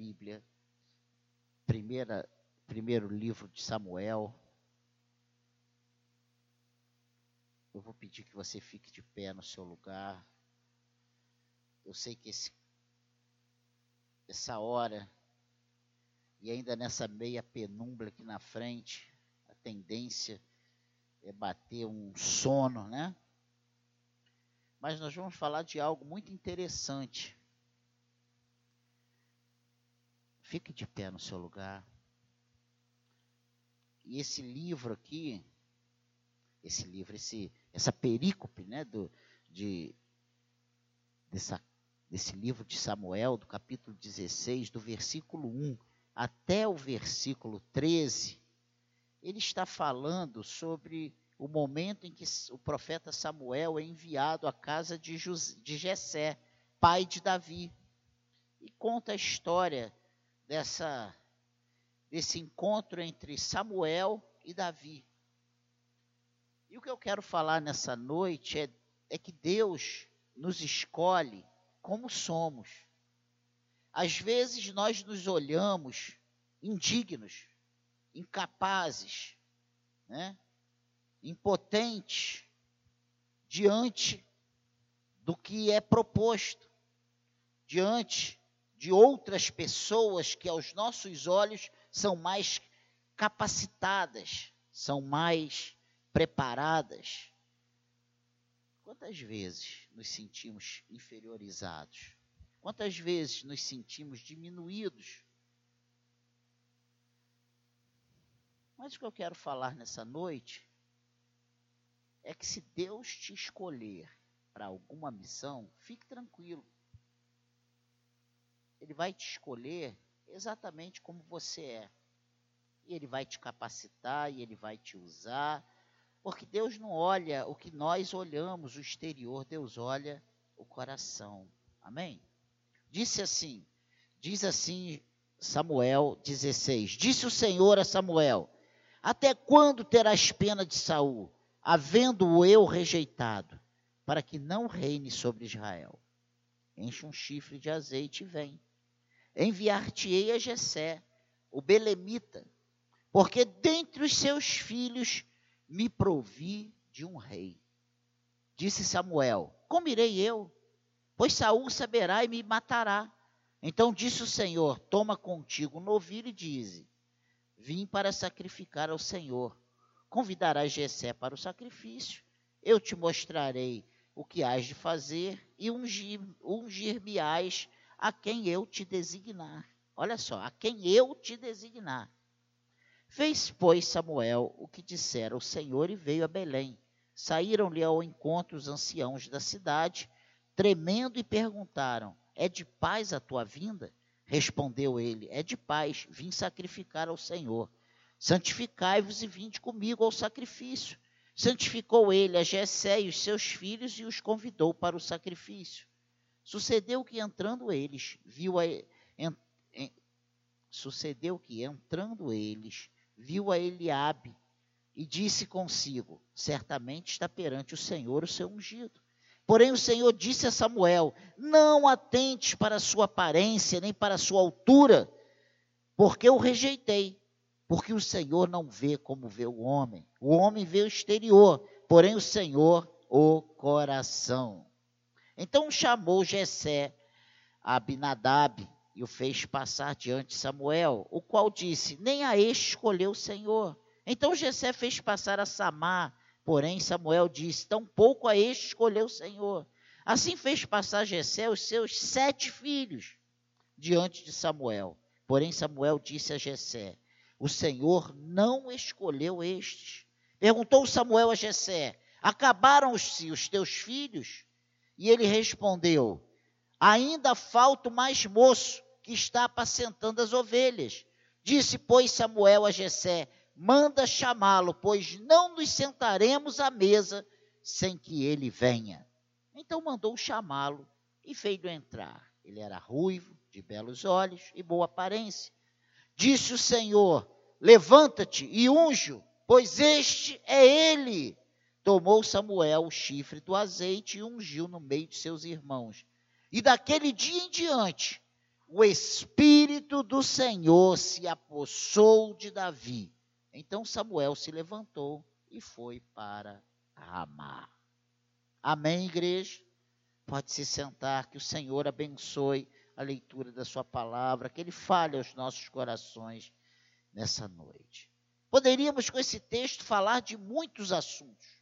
Bíblia, primeira, primeiro livro de Samuel. Eu vou pedir que você fique de pé no seu lugar. Eu sei que esse, essa hora, e ainda nessa meia penumbra aqui na frente, a tendência é bater um sono, né? Mas nós vamos falar de algo muito interessante. Fique de pé no seu lugar. E esse livro aqui, esse livro, esse, essa perícope, né, do, de, dessa, desse livro de Samuel, do capítulo 16, do versículo 1 até o versículo 13, ele está falando sobre o momento em que o profeta Samuel é enviado à casa de, José, de Jessé, pai de Davi, e conta a história dessa desse encontro entre Samuel e Davi. E o que eu quero falar nessa noite é, é que Deus nos escolhe como somos. Às vezes nós nos olhamos indignos, incapazes, né? impotentes diante do que é proposto, diante de outras pessoas que aos nossos olhos são mais capacitadas, são mais preparadas. Quantas vezes nos sentimos inferiorizados? Quantas vezes nos sentimos diminuídos? Mas o que eu quero falar nessa noite é que se Deus te escolher para alguma missão, fique tranquilo. Ele vai te escolher exatamente como você é. E ele vai te capacitar e ele vai te usar, porque Deus não olha o que nós olhamos, o exterior, Deus olha o coração. Amém? Disse assim, diz assim Samuel 16: Disse o Senhor a Samuel: Até quando terás pena de Saul, havendo-o eu rejeitado, para que não reine sobre Israel? Enche um chifre de azeite e vem enviar-te-ei a Jessé, o belemita, porque dentre os seus filhos me provi de um rei. Disse Samuel: Como irei eu? Pois Saul saberá e me matará. Então disse o Senhor: Toma contigo um novilho e dize: Vim para sacrificar ao Senhor. Convidarás Jessé para o sacrifício. Eu te mostrarei o que hás de fazer e ungir-me-ás a quem eu te designar. Olha só, a quem eu te designar. Fez, pois, Samuel o que dissera o Senhor e veio a Belém. Saíram-lhe ao encontro os anciãos da cidade, tremendo, e perguntaram: É de paz a tua vinda? Respondeu ele: É de paz, vim sacrificar ao Senhor. Santificai-vos e vinde comigo ao sacrifício. Santificou ele a Jessé e os seus filhos e os convidou para o sacrifício. Sucedeu que entrando eles, viu a, en, en, sucedeu que entrando eles, viu a Eliabe e disse consigo: Certamente está perante o Senhor o seu ungido. Porém o Senhor disse a Samuel: Não atentes para a sua aparência, nem para a sua altura, porque eu rejeitei. Porque o Senhor não vê como vê o homem. O homem vê o exterior, porém o Senhor o coração. Então chamou Jessé a Abinadab e o fez passar diante de Samuel, o qual disse: Nem a este escolheu o Senhor. Então Jessé fez passar a Samar, porém Samuel disse: Tampouco a este escolheu o Senhor. Assim fez passar Jessé os seus sete filhos diante de Samuel. Porém Samuel disse a Jessé: O Senhor não escolheu estes. Perguntou Samuel a Jessé: Acabaram-se os teus filhos? E ele respondeu: Ainda falta o mais moço que está apacentando as ovelhas. Disse, pois, Samuel a Jessé: Manda chamá-lo, pois não nos sentaremos à mesa sem que ele venha. Então mandou chamá-lo e fez-o entrar. Ele era ruivo, de belos olhos e boa aparência. Disse o Senhor: Levanta-te e unjo, pois este é ele. Tomou Samuel o chifre do azeite e ungiu no meio de seus irmãos. E daquele dia em diante, o Espírito do Senhor se apossou de Davi. Então Samuel se levantou e foi para Ramá. Amém, igreja? Pode se sentar, que o Senhor abençoe a leitura da Sua palavra, que Ele fale aos nossos corações nessa noite. Poderíamos, com esse texto, falar de muitos assuntos.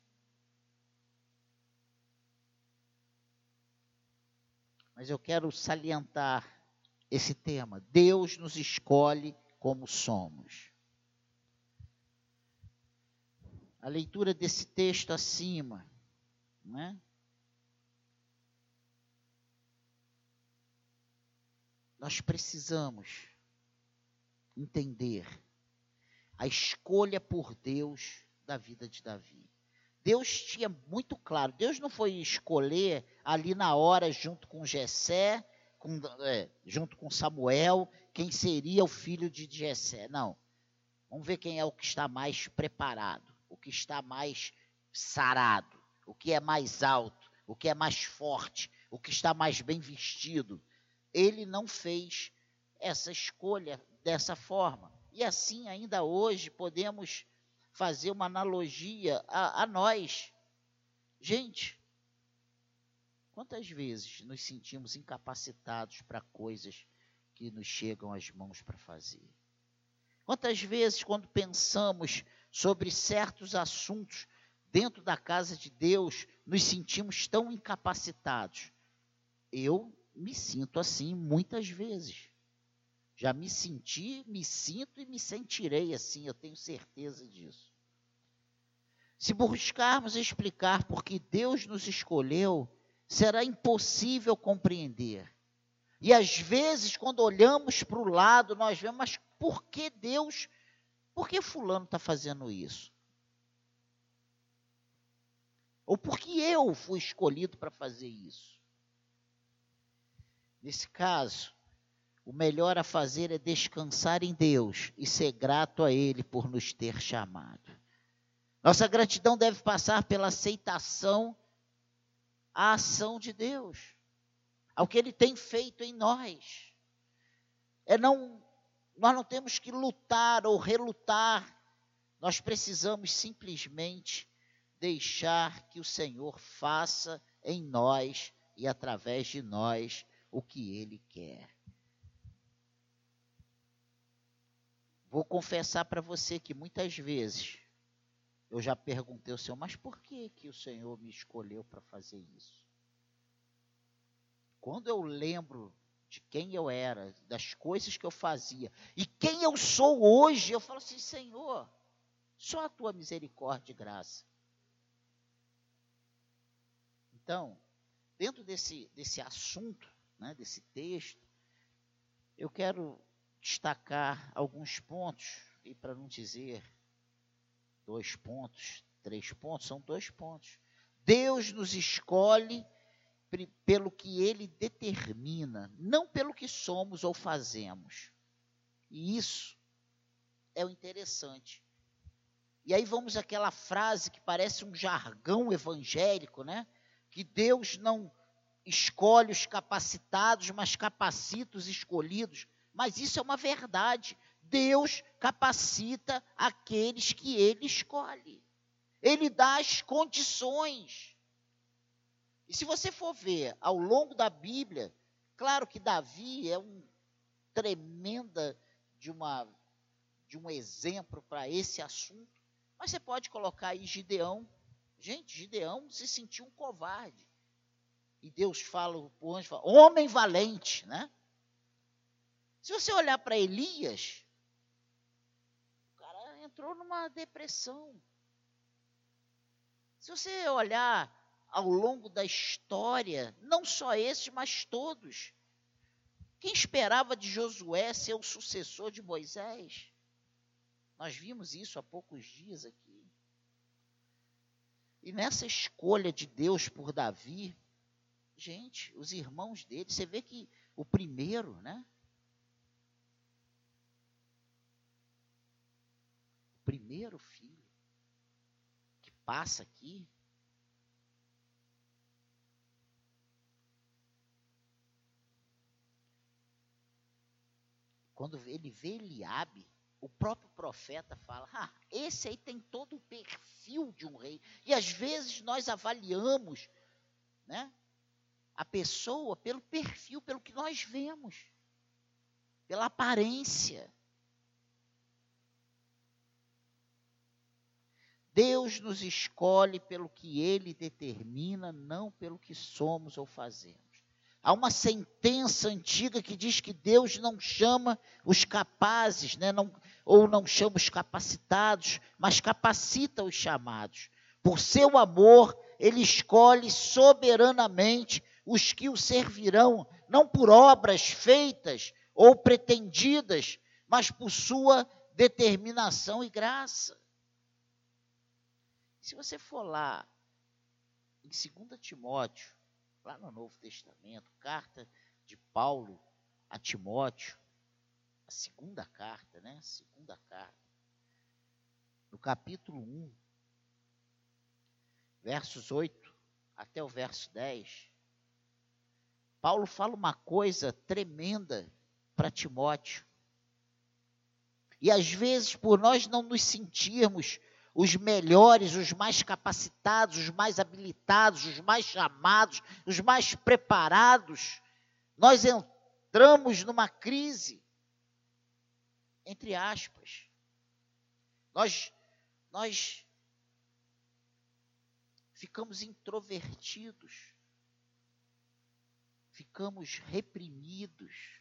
Mas eu quero salientar esse tema. Deus nos escolhe como somos. A leitura desse texto acima, né? Nós precisamos entender a escolha por Deus da vida de Davi. Deus tinha muito claro, Deus não foi escolher ali na hora junto com Jessé, com, é, junto com Samuel, quem seria o filho de Jessé. Não. Vamos ver quem é o que está mais preparado, o que está mais sarado, o que é mais alto, o que é mais forte, o que está mais bem vestido. Ele não fez essa escolha dessa forma. E assim, ainda hoje, podemos fazer uma analogia a, a nós. Gente, Quantas vezes nos sentimos incapacitados para coisas que nos chegam às mãos para fazer? Quantas vezes, quando pensamos sobre certos assuntos dentro da casa de Deus, nos sentimos tão incapacitados? Eu me sinto assim muitas vezes. Já me senti, me sinto e me sentirei assim, eu tenho certeza disso. Se buscarmos explicar por que Deus nos escolheu, será impossível compreender. E às vezes, quando olhamos para o lado, nós vemos, mas por que Deus, por que Fulano está fazendo isso? Ou por que eu fui escolhido para fazer isso? Nesse caso, o melhor a fazer é descansar em Deus e ser grato a Ele por nos ter chamado. Nossa gratidão deve passar pela aceitação a ação de Deus, ao que Ele tem feito em nós. É não, nós não temos que lutar ou relutar, nós precisamos simplesmente deixar que o Senhor faça em nós e através de nós o que Ele quer. Vou confessar para você que muitas vezes eu já perguntei ao Senhor, mas por que, que o Senhor me escolheu para fazer isso? Quando eu lembro de quem eu era, das coisas que eu fazia e quem eu sou hoje, eu falo assim: Senhor, só a tua misericórdia e graça. Então, dentro desse, desse assunto, né, desse texto, eu quero destacar alguns pontos, e para não dizer dois pontos, três pontos, são dois pontos. Deus nos escolhe pelo que ele determina, não pelo que somos ou fazemos. E isso é o interessante. E aí vamos àquela frase que parece um jargão evangélico, né? Que Deus não escolhe os capacitados, mas capacita os escolhidos. Mas isso é uma verdade. Deus capacita aqueles que ele escolhe. Ele dá as condições. E se você for ver ao longo da Bíblia, claro que Davi é um tremenda de uma de um exemplo para esse assunto, mas você pode colocar aí Gideão. Gente, Gideão se sentiu um covarde. E Deus fala, o anjo fala, homem valente, né? Se você olhar para Elias, entrou numa depressão. Se você olhar ao longo da história, não só esse, mas todos, quem esperava de Josué ser o sucessor de Moisés? Nós vimos isso há poucos dias aqui. E nessa escolha de Deus por Davi, gente, os irmãos dele, você vê que o primeiro, né? Primeiro filho que passa aqui, quando ele vê Eliabe, o próprio profeta fala: ah, esse aí tem todo o perfil de um rei. E às vezes nós avaliamos né, a pessoa pelo perfil, pelo que nós vemos, pela aparência. Deus nos escolhe pelo que Ele determina, não pelo que somos ou fazemos. Há uma sentença antiga que diz que Deus não chama os capazes, né? não, ou não chama os capacitados, mas capacita os chamados. Por seu amor, ele escolhe soberanamente os que o servirão, não por obras feitas ou pretendidas, mas por sua determinação e graça. Se você for lá em 2 Timóteo, lá no Novo Testamento, carta de Paulo a Timóteo, a segunda carta, né? Segunda carta. No capítulo 1, versos 8 até o verso 10, Paulo fala uma coisa tremenda para Timóteo. E às vezes, por nós não nos sentirmos os melhores, os mais capacitados, os mais habilitados, os mais chamados, os mais preparados, nós entramos numa crise, entre aspas. Nós, nós ficamos introvertidos, ficamos reprimidos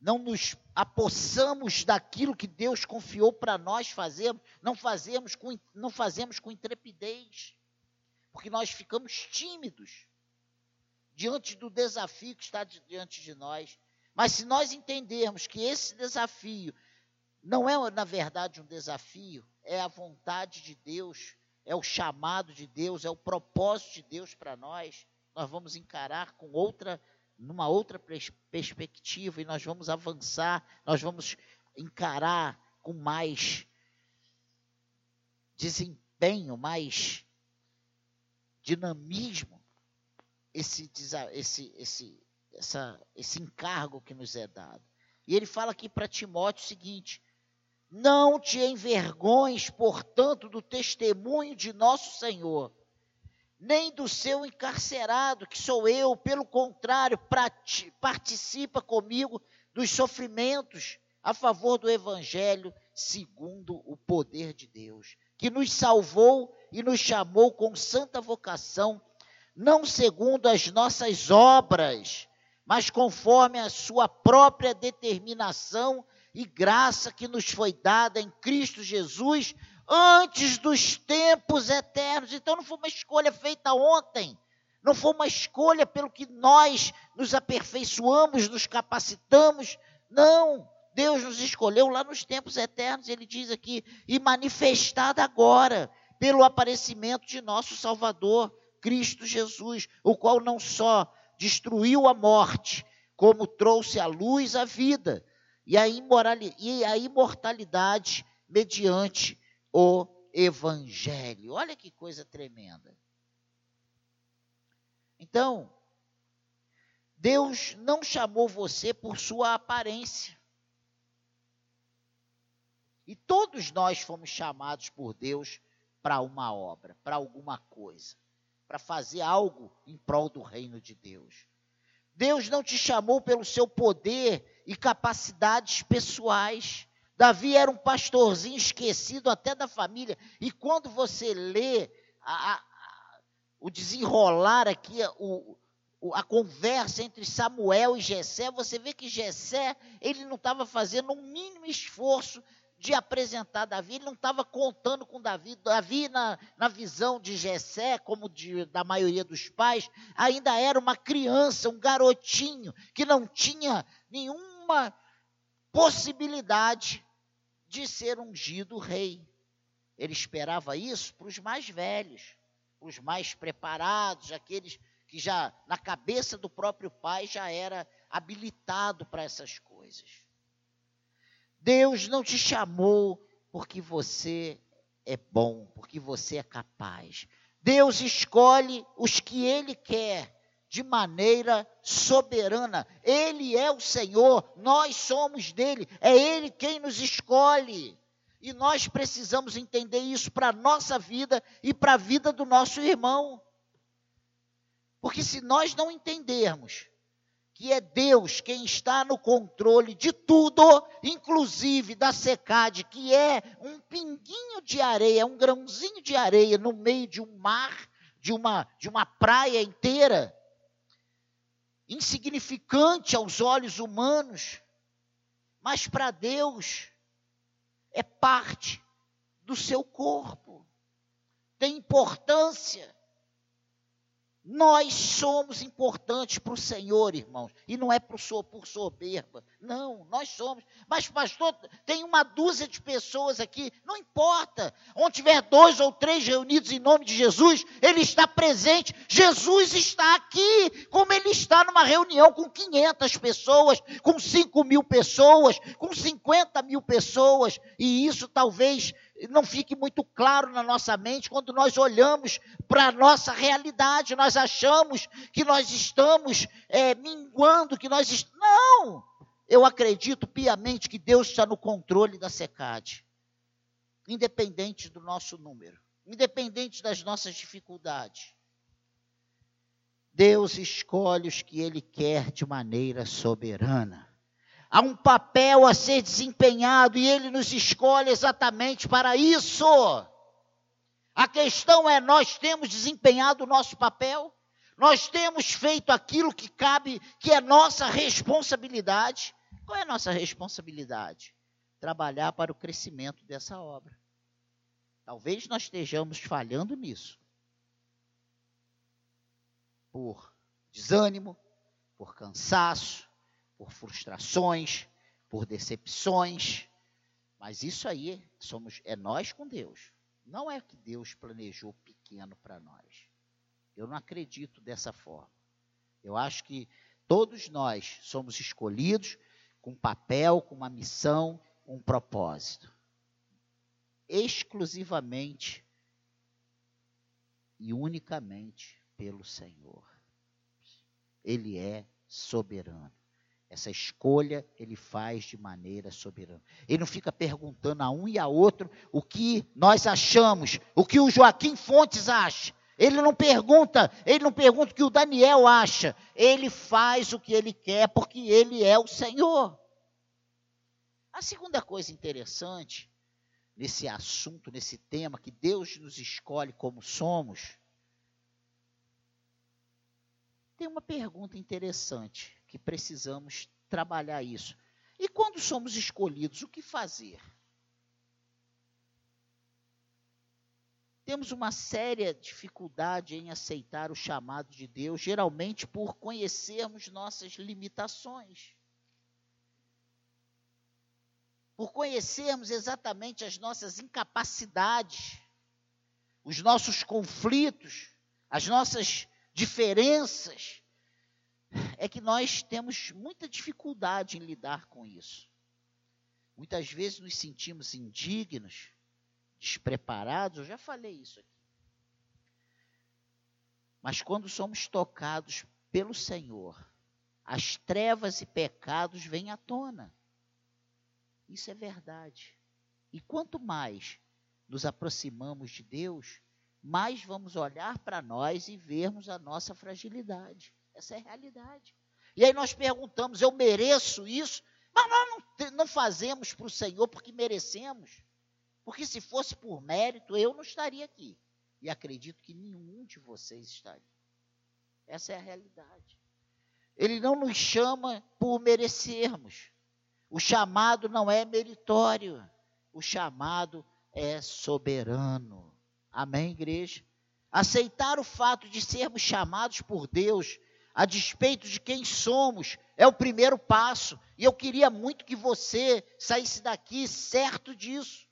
não nos apossamos daquilo que Deus confiou para nós fazermos, não fazemos com, não fazemos com intrepidez, porque nós ficamos tímidos diante do desafio que está diante de nós. Mas se nós entendermos que esse desafio não é, na verdade, um desafio, é a vontade de Deus, é o chamado de Deus, é o propósito de Deus para nós, nós vamos encarar com outra numa outra perspectiva e nós vamos avançar, nós vamos encarar com mais desempenho, mais dinamismo esse, esse, esse, essa, esse encargo que nos é dado. E ele fala aqui para Timóteo o seguinte: não te envergonhes, portanto, do testemunho de nosso Senhor nem do seu encarcerado, que sou eu, pelo contrário, participa comigo dos sofrimentos a favor do Evangelho, segundo o poder de Deus, que nos salvou e nos chamou com santa vocação, não segundo as nossas obras, mas conforme a sua própria determinação e graça que nos foi dada em Cristo Jesus antes dos tempos eternos. Então não foi uma escolha feita ontem. Não foi uma escolha pelo que nós nos aperfeiçoamos, nos capacitamos. Não. Deus nos escolheu lá nos tempos eternos, ele diz aqui, e manifestada agora, pelo aparecimento de nosso Salvador, Cristo Jesus, o qual não só destruiu a morte, como trouxe à luz a vida e a, e a imortalidade mediante o Evangelho. Olha que coisa tremenda. Então, Deus não chamou você por sua aparência. E todos nós fomos chamados por Deus para uma obra, para alguma coisa, para fazer algo em prol do reino de Deus. Deus não te chamou pelo seu poder e capacidades pessoais. Davi era um pastorzinho esquecido até da família. E quando você lê a, a, o desenrolar aqui, o, a conversa entre Samuel e Jessé, você vê que Jessé, ele não estava fazendo um mínimo esforço de apresentar Davi, ele não estava contando com Davi. Davi, na, na visão de Jessé, como de, da maioria dos pais, ainda era uma criança, um garotinho, que não tinha nenhuma possibilidade de ser ungido rei. Ele esperava isso para os mais velhos, os mais preparados, aqueles que já na cabeça do próprio pai já era habilitado para essas coisas. Deus não te chamou porque você é bom, porque você é capaz. Deus escolhe os que ele quer de maneira soberana. Ele é o Senhor, nós somos dele, é ele quem nos escolhe. E nós precisamos entender isso para a nossa vida e para a vida do nosso irmão. Porque se nós não entendermos que é Deus quem está no controle de tudo, inclusive da secade, que é um pinguinho de areia, um grãozinho de areia no meio de um mar, de uma, de uma praia inteira, insignificante aos olhos humanos, mas para Deus é parte do seu corpo, tem importância. Nós somos importantes para o Senhor, irmãos, e não é por, soberba, não, nós somos. Mas, pastor, tem uma dúzia de pessoas aqui, não importa, onde tiver dois ou três reunidos em nome de Jesus, Ele está presente, Jesus está aqui, como Ele está numa reunião com 500 pessoas, com 5 mil pessoas, com 50 mil pessoas, e isso talvez não fique muito claro na nossa mente quando nós olhamos para a nossa realidade, nós achamos que nós estamos é, minguando, que nós est... não. Eu acredito piamente que Deus está no controle da secade, independente do nosso número, independente das nossas dificuldades. Deus escolhe os que Ele quer de maneira soberana há um papel a ser desempenhado e ele nos escolhe exatamente para isso. A questão é: nós temos desempenhado o nosso papel? Nós temos feito aquilo que cabe, que é nossa responsabilidade? Qual é a nossa responsabilidade? Trabalhar para o crescimento dessa obra. Talvez nós estejamos falhando nisso. Por desânimo, por cansaço, por frustrações, por decepções. Mas isso aí somos é nós com Deus. Não é que Deus planejou pequeno para nós. Eu não acredito dessa forma. Eu acho que todos nós somos escolhidos com papel, com uma missão, um propósito. Exclusivamente e unicamente pelo Senhor. Ele é soberano. Essa escolha ele faz de maneira soberana. Ele não fica perguntando a um e a outro o que nós achamos, o que o Joaquim Fontes acha. Ele não pergunta, ele não pergunta o que o Daniel acha. Ele faz o que ele quer porque ele é o Senhor. A segunda coisa interessante nesse assunto, nesse tema que Deus nos escolhe como somos, tem uma pergunta interessante que precisamos trabalhar isso. E quando somos escolhidos, o que fazer? Temos uma séria dificuldade em aceitar o chamado de Deus, geralmente por conhecermos nossas limitações. Por conhecermos exatamente as nossas incapacidades, os nossos conflitos, as nossas diferenças é que nós temos muita dificuldade em lidar com isso. Muitas vezes nos sentimos indignos, despreparados, eu já falei isso aqui. Mas quando somos tocados pelo Senhor, as trevas e pecados vêm à tona. Isso é verdade. E quanto mais nos aproximamos de Deus, mais vamos olhar para nós e vermos a nossa fragilidade. Essa é a realidade. E aí nós perguntamos: eu mereço isso? Mas nós não, não fazemos para o Senhor porque merecemos. Porque se fosse por mérito, eu não estaria aqui. E acredito que nenhum de vocês estaria. Essa é a realidade. Ele não nos chama por merecermos. O chamado não é meritório. O chamado é soberano. Amém, igreja? Aceitar o fato de sermos chamados por Deus a despeito de quem somos, é o primeiro passo. E eu queria muito que você saísse daqui certo disso.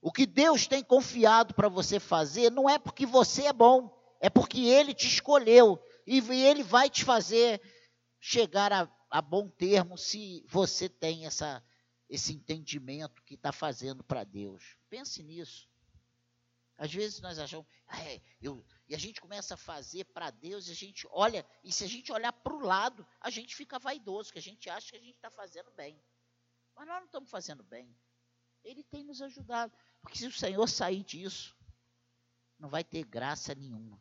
O que Deus tem confiado para você fazer não é porque você é bom, é porque Ele te escolheu. E Ele vai te fazer chegar a, a bom termo se você tem essa, esse entendimento que está fazendo para Deus. Pense nisso. Às vezes nós achamos, ah, é, eu, e a gente começa a fazer para Deus, e a gente olha, e se a gente olhar para o lado, a gente fica vaidoso, que a gente acha que a gente está fazendo bem. Mas nós não estamos fazendo bem. Ele tem nos ajudado. Porque se o Senhor sair disso, não vai ter graça nenhuma.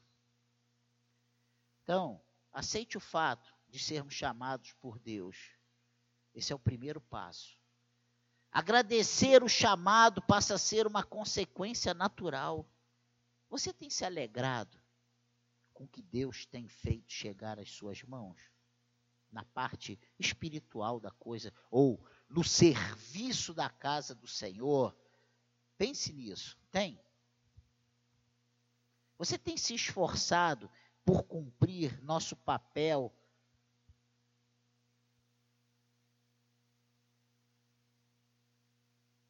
Então, aceite o fato de sermos chamados por Deus. Esse é o primeiro passo. Agradecer o chamado passa a ser uma consequência natural. Você tem se alegrado com o que Deus tem feito chegar às suas mãos? Na parte espiritual da coisa, ou no serviço da casa do Senhor? Pense nisso. Tem? Você tem se esforçado por cumprir nosso papel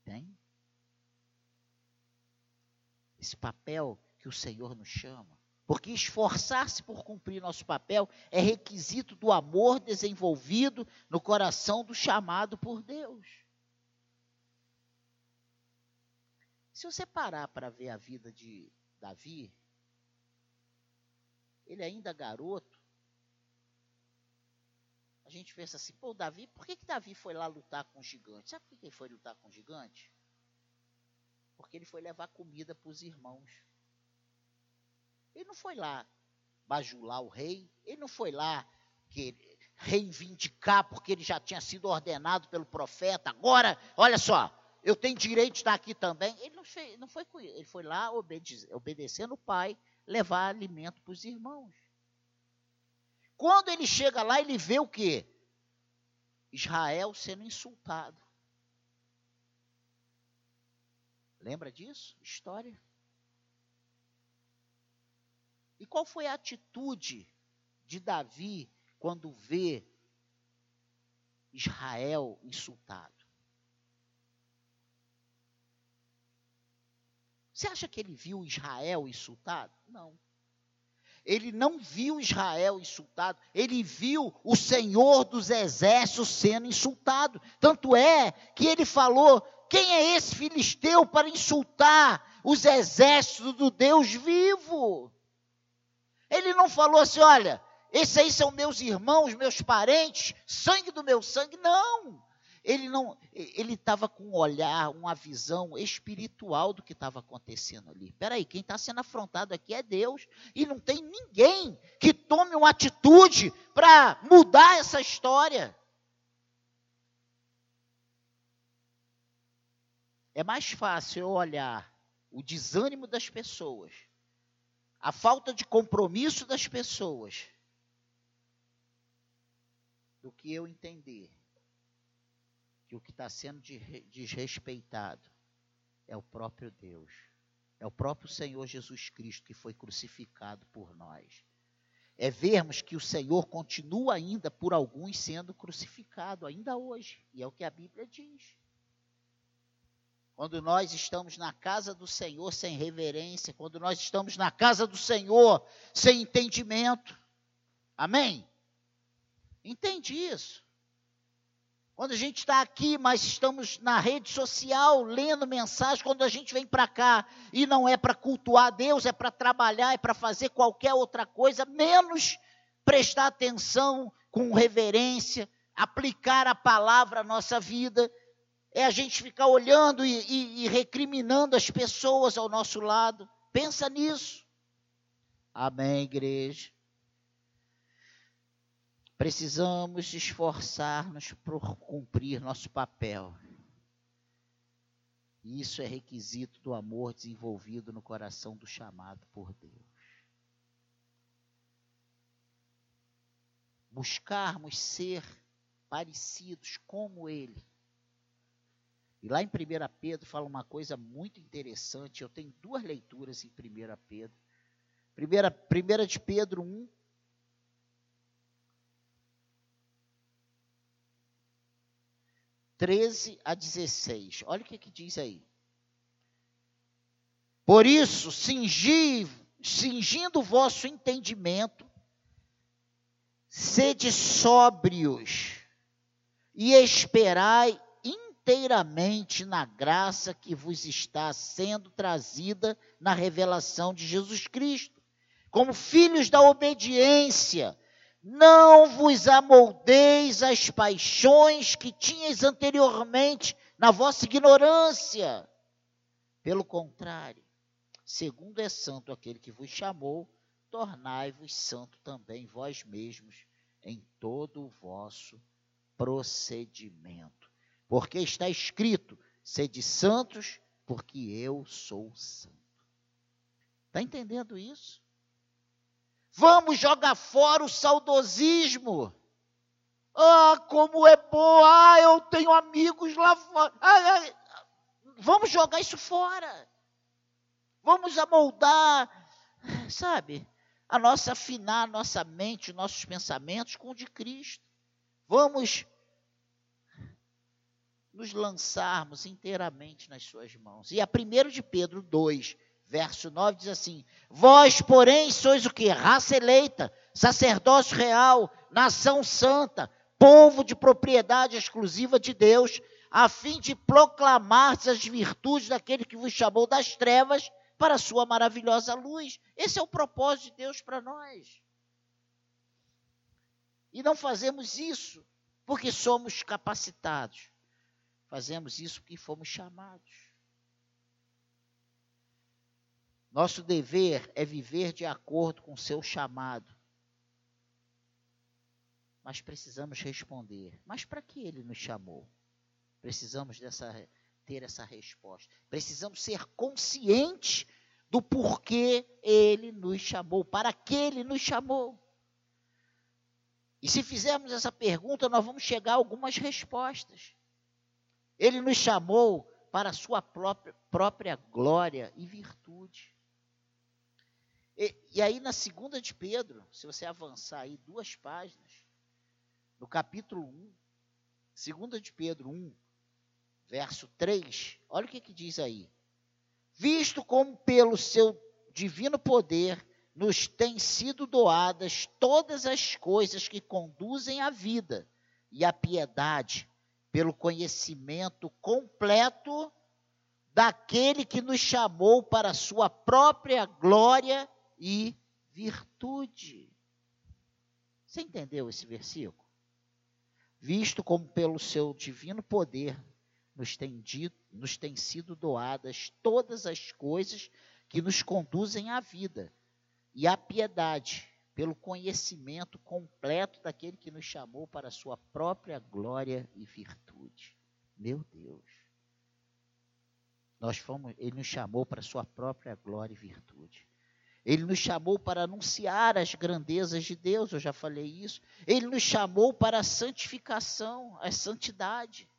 Tem? Esse papel que o Senhor nos chama. Porque esforçar-se por cumprir nosso papel é requisito do amor desenvolvido no coração do chamado por Deus. Se você parar para ver a vida de Davi, ele ainda garoto, a gente pensa assim, pô, Davi, por que, que Davi foi lá lutar com o gigante? Sabe por que ele foi lutar com o gigante? Porque ele foi levar comida para os irmãos. Ele não foi lá bajular o rei, ele não foi lá que, reivindicar porque ele já tinha sido ordenado pelo profeta. Agora, olha só, eu tenho direito de estar aqui também. Ele não, não foi ele, foi lá obede, obedecendo o pai, levar alimento para os irmãos. Quando ele chega lá, ele vê o quê? Israel sendo insultado. Lembra disso? História. E qual foi a atitude de Davi quando vê Israel insultado? Você acha que ele viu Israel insultado? Não. Ele não viu Israel insultado, ele viu o Senhor dos exércitos sendo insultado. Tanto é que ele falou: quem é esse filisteu para insultar os exércitos do Deus vivo? Ele não falou assim: olha, esses aí são meus irmãos, meus parentes, sangue do meu sangue. Não ele não, ele estava com um olhar, uma visão espiritual do que estava acontecendo ali. Espera aí, quem está sendo afrontado aqui é Deus e não tem ninguém que tome uma atitude para mudar essa história. É mais fácil eu olhar o desânimo das pessoas, a falta de compromisso das pessoas, do que eu entender que o que está sendo desrespeitado é o próprio Deus, é o próprio Senhor Jesus Cristo que foi crucificado por nós. É vermos que o Senhor continua ainda por alguns sendo crucificado, ainda hoje, e é o que a Bíblia diz. Quando nós estamos na casa do Senhor sem reverência, quando nós estamos na casa do Senhor sem entendimento. Amém? Entende isso? Quando a gente está aqui, mas estamos na rede social lendo mensagem, quando a gente vem para cá e não é para cultuar Deus, é para trabalhar, é para fazer qualquer outra coisa, menos prestar atenção com reverência, aplicar a palavra à nossa vida, é a gente ficar olhando e, e, e recriminando as pessoas ao nosso lado. Pensa nisso. Amém, igreja. Precisamos esforçar-nos por cumprir nosso papel. Isso é requisito do amor desenvolvido no coração do chamado por Deus. Buscarmos ser parecidos como Ele. E lá em 1 Pedro fala uma coisa muito interessante. Eu tenho duas leituras em 1 Pedro. Primeira, primeira de Pedro 1, 13 a 16. Olha o que, que diz aí. Por isso, cingi, cingindo o vosso entendimento, sede sóbrios e esperai inteiramente na graça que vos está sendo trazida na revelação de Jesus Cristo. Como filhos da obediência, não vos amoldeis às paixões que tinhas anteriormente na vossa ignorância. Pelo contrário, segundo é santo aquele que vos chamou, tornai-vos santo também vós mesmos em todo o vosso procedimento. Porque está escrito: sede santos, porque eu sou santo. Está entendendo isso? Vamos jogar fora o saudosismo. Ah, como é bom! Ah, eu tenho amigos lá fora. Ah, ah, vamos jogar isso fora. Vamos amoldar, sabe, a nossa afinar a nossa mente, os nossos pensamentos com o de Cristo. Vamos nos lançarmos inteiramente nas suas mãos. E a 1 de Pedro 2, verso 9 diz assim: Vós, porém, sois o que? Raça eleita, sacerdócio real, nação santa, povo de propriedade exclusiva de Deus, a fim de proclamar as virtudes daquele que vos chamou das trevas para a sua maravilhosa luz. Esse é o propósito de Deus para nós. E não fazemos isso porque somos capacitados. Fazemos isso porque fomos chamados. Nosso dever é viver de acordo com o seu chamado. Mas precisamos responder. Mas para que ele nos chamou? Precisamos dessa, ter essa resposta. Precisamos ser conscientes do porquê ele nos chamou, para que ele nos chamou. E se fizermos essa pergunta, nós vamos chegar a algumas respostas. Ele nos chamou para a sua própria, própria glória e virtude. E, e, aí, na segunda de Pedro, se você avançar aí duas páginas, no capítulo 1, segunda de Pedro 1, verso 3, olha o que, que diz aí. Visto como pelo seu divino poder nos têm sido doadas todas as coisas que conduzem à vida e à piedade, pelo conhecimento completo daquele que nos chamou para a sua própria glória e virtude. Você entendeu esse versículo? Visto como pelo seu divino poder nos tem, dito, nos tem sido doadas todas as coisas que nos conduzem à vida e à piedade, pelo conhecimento completo daquele que nos chamou para a sua própria glória e virtude. Meu Deus. Nós fomos, ele nos chamou para a sua própria glória e virtude. Ele nos chamou para anunciar as grandezas de Deus, eu já falei isso. Ele nos chamou para a santificação, a santidade.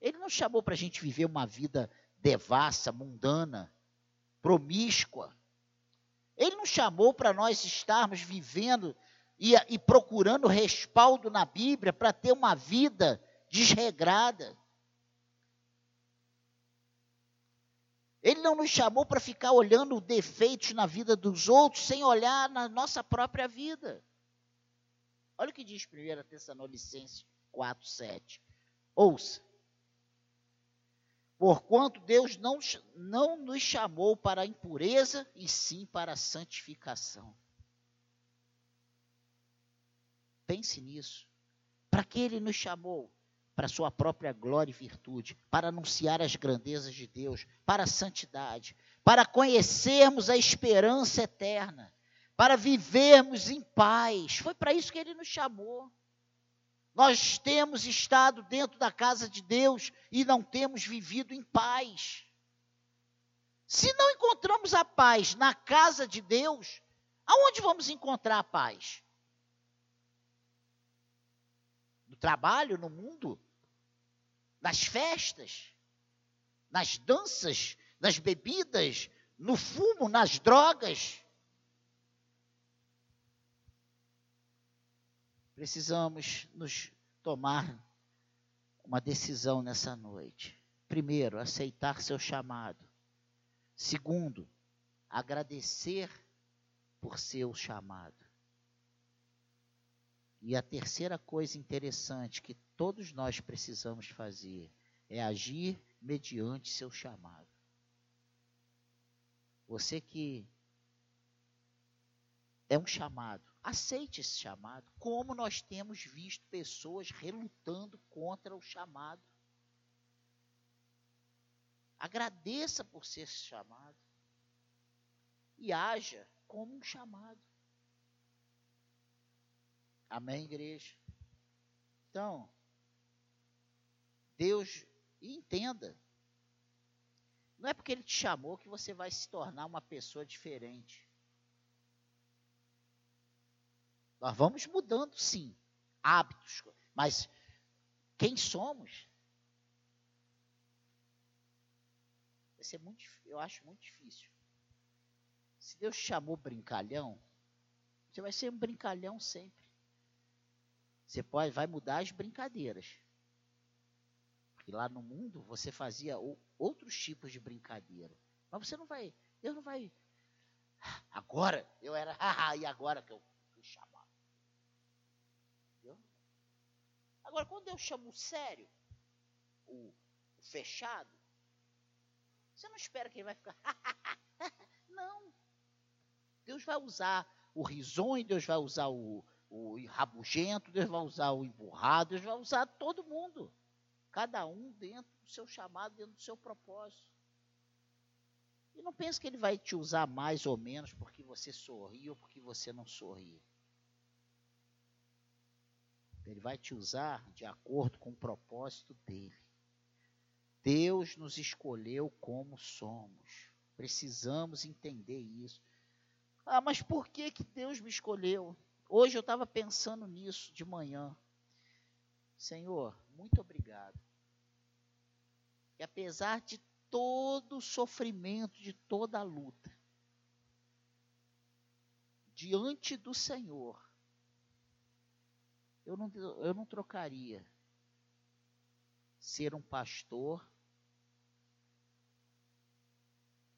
Ele não chamou para a gente viver uma vida devassa, mundana, promíscua. Ele não chamou para nós estarmos vivendo e, e procurando respaldo na Bíblia para ter uma vida desregrada. Ele não nos chamou para ficar olhando defeitos na vida dos outros sem olhar na nossa própria vida. Olha o que diz 1 Tessalonicenses 4, 7. Ouça. Porquanto Deus não, não nos chamou para a impureza, e sim para a santificação. Pense nisso. Para que Ele nos chamou? para sua própria glória e virtude, para anunciar as grandezas de Deus, para a santidade, para conhecermos a esperança eterna, para vivermos em paz. Foi para isso que ele nos chamou. Nós temos estado dentro da casa de Deus e não temos vivido em paz. Se não encontramos a paz na casa de Deus, aonde vamos encontrar a paz? No trabalho, no mundo? nas festas, nas danças, nas bebidas, no fumo, nas drogas. Precisamos nos tomar uma decisão nessa noite. Primeiro, aceitar seu chamado. Segundo, agradecer por seu chamado. E a terceira coisa interessante que todos nós precisamos fazer é agir mediante seu chamado. Você que é um chamado, aceite esse chamado. Como nós temos visto pessoas relutando contra o chamado. Agradeça por ser chamado e haja como um chamado. Amém, igreja? Então, Deus, entenda, não é porque Ele te chamou que você vai se tornar uma pessoa diferente. Nós vamos mudando, sim, hábitos, mas quem somos? Vai ser muito, eu acho muito difícil. Se Deus te chamou brincalhão, você vai ser um brincalhão sempre. Você pode, vai mudar as brincadeiras. Porque lá no mundo você fazia outros tipos de brincadeira. Mas você não vai, Deus não vai. Agora eu era, e agora que eu fui. Entendeu? Agora, quando eu chamo o sério, o, o fechado, você não espera que ele vai ficar. não. Deus vai usar o risonho, Deus vai usar o, o rabugento, Deus vai usar o emburrado, Deus vai usar todo mundo. Cada um dentro do seu chamado, dentro do seu propósito. E não pense que ele vai te usar mais ou menos porque você sorri ou porque você não sorri. Ele vai te usar de acordo com o propósito dele. Deus nos escolheu como somos. Precisamos entender isso. Ah, mas por que, que Deus me escolheu? Hoje eu estava pensando nisso de manhã. Senhor, muito obrigado. E apesar de todo o sofrimento, de toda a luta, diante do Senhor, eu não, eu não trocaria ser um pastor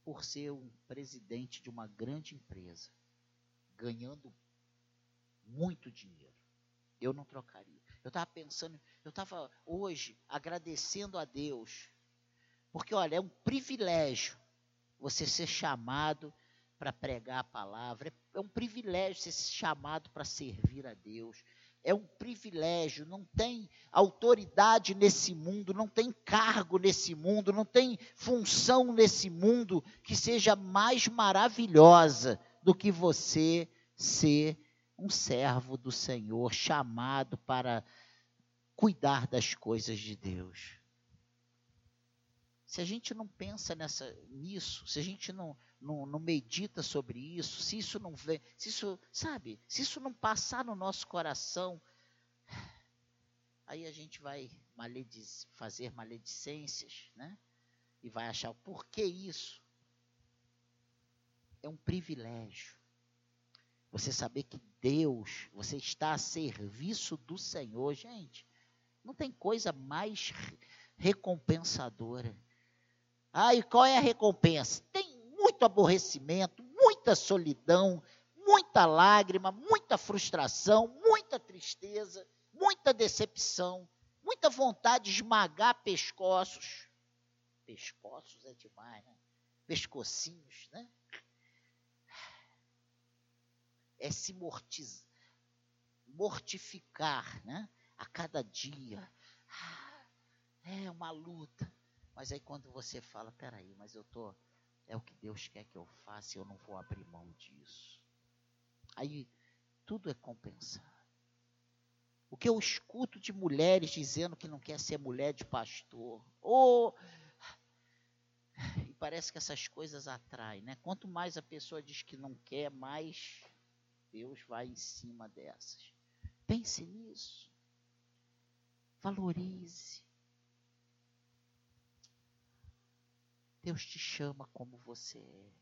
por ser um presidente de uma grande empresa, ganhando muito dinheiro. Eu não trocaria. Eu estava pensando, eu estava hoje agradecendo a Deus, porque olha, é um privilégio você ser chamado para pregar a palavra, é um privilégio ser chamado para servir a Deus, é um privilégio, não tem autoridade nesse mundo, não tem cargo nesse mundo, não tem função nesse mundo que seja mais maravilhosa do que você ser um servo do Senhor, chamado para cuidar das coisas de Deus. Se a gente não pensa nessa, nisso, se a gente não, não, não, medita sobre isso, se isso não vem, se isso, sabe, se isso não passar no nosso coração, aí a gente vai fazer maledicências, né? E vai achar, por que isso? É um privilégio. Você saber que Deus, você está a serviço do Senhor, gente. Não tem coisa mais recompensadora. Ah, e qual é a recompensa? Muito aborrecimento, muita solidão, muita lágrima, muita frustração, muita tristeza, muita decepção, muita vontade de esmagar pescoços. Pescoços é demais, né? Pescocinhos, né? É se mortizar, mortificar, né? A cada dia. Ah, é uma luta. Mas aí quando você fala, peraí, mas eu tô é o que Deus quer que eu faça e eu não vou abrir mão disso. Aí tudo é compensado. O que eu escuto de mulheres dizendo que não quer ser mulher de pastor. Ou e parece que essas coisas atraem, né? Quanto mais a pessoa diz que não quer, mais Deus vai em cima dessas. Pense nisso. Valorize. Deus te chama como você é.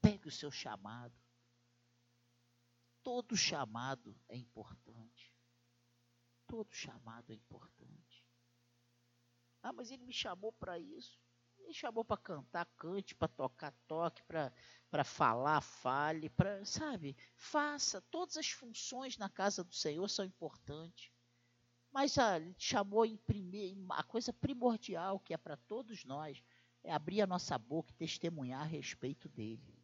Pegue o seu chamado. Todo chamado é importante. Todo chamado é importante. Ah, mas ele me chamou para isso. Ele chamou para cantar, cante, para tocar, toque, para falar, fale, para, sabe? Faça. Todas as funções na casa do Senhor são importantes. Mas ele chamou em a coisa primordial que é para todos nós é abrir a nossa boca e testemunhar a respeito dele.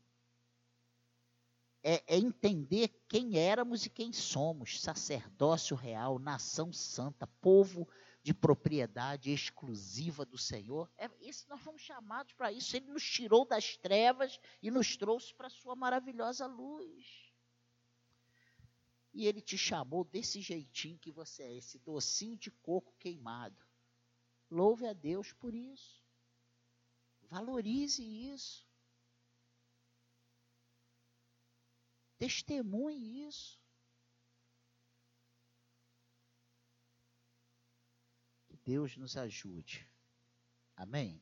É, é, entender quem éramos e quem somos: sacerdócio real, nação santa, povo de propriedade exclusiva do Senhor. É, esse, nós fomos chamados para isso. Ele nos tirou das trevas e nos trouxe para a sua maravilhosa luz. E ele te chamou desse jeitinho que você é, esse docinho de coco queimado. Louve a Deus por isso. Valorize isso. Testemunhe isso. Que Deus nos ajude. Amém?